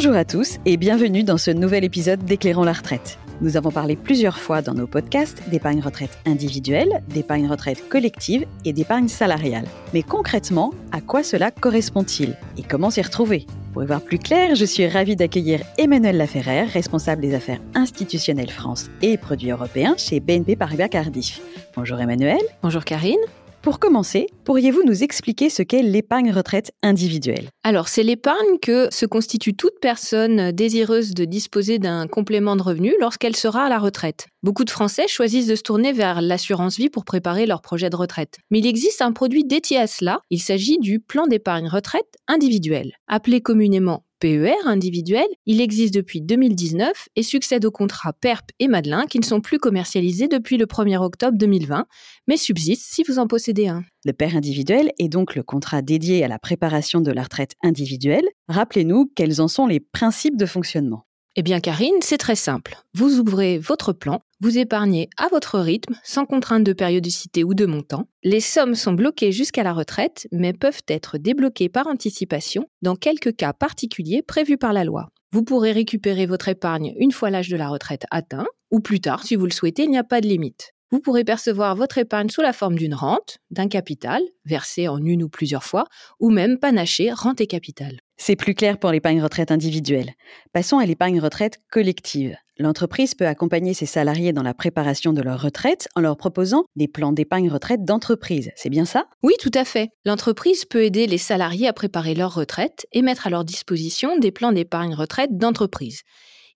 Bonjour à tous et bienvenue dans ce nouvel épisode d'Éclairons la retraite. Nous avons parlé plusieurs fois dans nos podcasts d'épargne retraite individuelle, d'épargne retraite collective et d'épargne salariale. Mais concrètement, à quoi cela correspond-il et comment s'y retrouver? Pour y voir plus clair, je suis ravie d'accueillir Emmanuel Laferrère, responsable des affaires institutionnelles France et produits européens chez BNP Paribas Cardiff. Bonjour Emmanuel. Bonjour Karine. Pour commencer, pourriez-vous nous expliquer ce qu'est l'épargne retraite individuelle? Alors, c'est l'épargne que se constitue toute personne désireuse de disposer d'un complément de revenu lorsqu'elle sera à la retraite. Beaucoup de Français choisissent de se tourner vers l'assurance vie pour préparer leur projet de retraite. Mais il existe un produit dédié à cela. Il s'agit du plan d'épargne retraite individuel, appelé communément PER individuel, il existe depuis 2019 et succède aux contrats PERP et Madelin qui ne sont plus commercialisés depuis le 1er octobre 2020, mais subsistent si vous en possédez un. Le PER individuel est donc le contrat dédié à la préparation de la retraite individuelle. Rappelez-nous quels en sont les principes de fonctionnement. Eh bien Karine, c'est très simple. Vous ouvrez votre plan, vous épargnez à votre rythme, sans contrainte de périodicité ou de montant. Les sommes sont bloquées jusqu'à la retraite, mais peuvent être débloquées par anticipation dans quelques cas particuliers prévus par la loi. Vous pourrez récupérer votre épargne une fois l'âge de la retraite atteint, ou plus tard si vous le souhaitez, il n'y a pas de limite. Vous pourrez percevoir votre épargne sous la forme d'une rente, d'un capital, versé en une ou plusieurs fois, ou même panaché rente et capital. C'est plus clair pour l'épargne retraite individuelle. Passons à l'épargne retraite collective. L'entreprise peut accompagner ses salariés dans la préparation de leur retraite en leur proposant des plans d'épargne retraite d'entreprise. C'est bien ça? Oui, tout à fait. L'entreprise peut aider les salariés à préparer leur retraite et mettre à leur disposition des plans d'épargne retraite d'entreprise.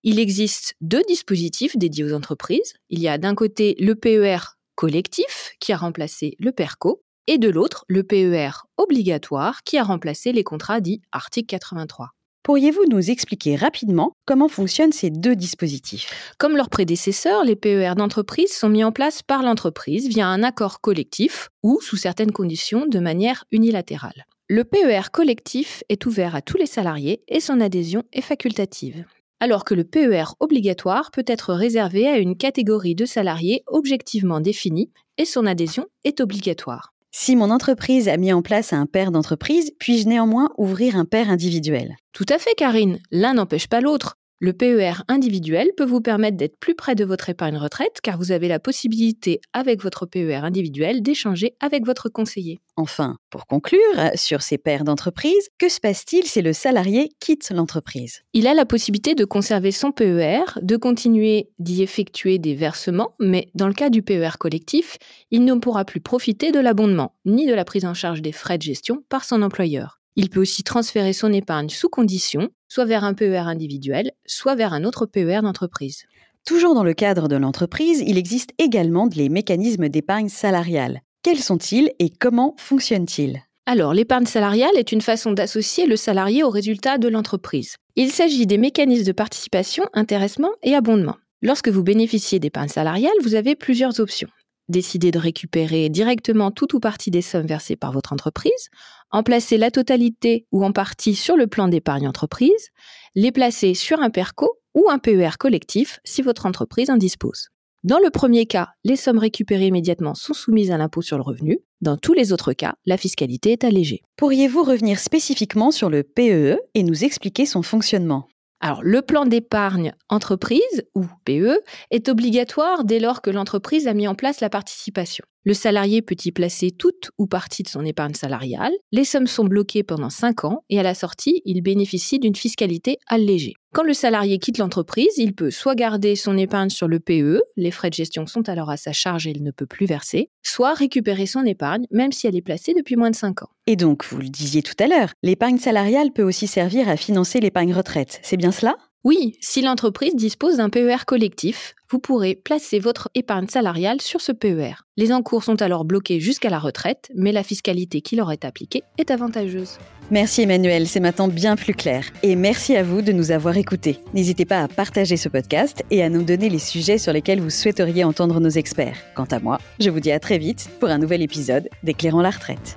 Il existe deux dispositifs dédiés aux entreprises. Il y a d'un côté le PER collectif qui a remplacé le PERCO et de l'autre le PER obligatoire qui a remplacé les contrats dits article 83. Pourriez-vous nous expliquer rapidement comment fonctionnent ces deux dispositifs? Comme leurs prédécesseurs, les PER d'entreprise sont mis en place par l'entreprise via un accord collectif ou, sous certaines conditions, de manière unilatérale. Le PER collectif est ouvert à tous les salariés et son adhésion est facultative alors que le PER obligatoire peut être réservé à une catégorie de salariés objectivement définie et son adhésion est obligatoire. Si mon entreprise a mis en place un pair d'entreprise, puis-je néanmoins ouvrir un pair individuel? Tout à fait, Karine. L'un n'empêche pas l'autre. Le PER individuel peut vous permettre d'être plus près de votre épargne retraite car vous avez la possibilité avec votre PER individuel d'échanger avec votre conseiller. Enfin, pour conclure, sur ces paires d'entreprise, que se passe-t-il si le salarié quitte l'entreprise? Il a la possibilité de conserver son PER, de continuer d'y effectuer des versements, mais dans le cas du PER collectif, il ne pourra plus profiter de l'abondement ni de la prise en charge des frais de gestion par son employeur. Il peut aussi transférer son épargne sous condition, soit vers un PER individuel, soit vers un autre PER d'entreprise. Toujours dans le cadre de l'entreprise, il existe également les mécanismes d'épargne salariale. Quels sont-ils et comment fonctionnent-ils? Alors, l'épargne salariale est une façon d'associer le salarié aux résultats de l'entreprise. Il s'agit des mécanismes de participation, intéressement et abondement. Lorsque vous bénéficiez d'épargne salariale, vous avez plusieurs options décider de récupérer directement tout ou partie des sommes versées par votre entreprise, en placer la totalité ou en partie sur le plan d'épargne entreprise, les placer sur un PERCO ou un PER collectif si votre entreprise en dispose. Dans le premier cas, les sommes récupérées immédiatement sont soumises à l'impôt sur le revenu. Dans tous les autres cas, la fiscalité est allégée. Pourriez-vous revenir spécifiquement sur le PEE et nous expliquer son fonctionnement? Alors, le plan d'épargne entreprise, ou PE, est obligatoire dès lors que l'entreprise a mis en place la participation. Le salarié peut y placer toute ou partie de son épargne salariale. Les sommes sont bloquées pendant 5 ans et à la sortie, il bénéficie d'une fiscalité allégée. Quand le salarié quitte l'entreprise, il peut soit garder son épargne sur le PE, les frais de gestion sont alors à sa charge et il ne peut plus verser, soit récupérer son épargne même si elle est placée depuis moins de 5 ans. Et donc, vous le disiez tout à l'heure, l'épargne salariale peut aussi servir à financer l'épargne retraite. C'est bien cela? Oui, si l'entreprise dispose d'un PER collectif, vous pourrez placer votre épargne salariale sur ce PER. Les encours sont alors bloqués jusqu'à la retraite, mais la fiscalité qui leur est appliquée est avantageuse. Merci Emmanuel, c'est maintenant bien plus clair. Et merci à vous de nous avoir écoutés. N'hésitez pas à partager ce podcast et à nous donner les sujets sur lesquels vous souhaiteriez entendre nos experts. Quant à moi, je vous dis à très vite pour un nouvel épisode d'Éclairant la retraite.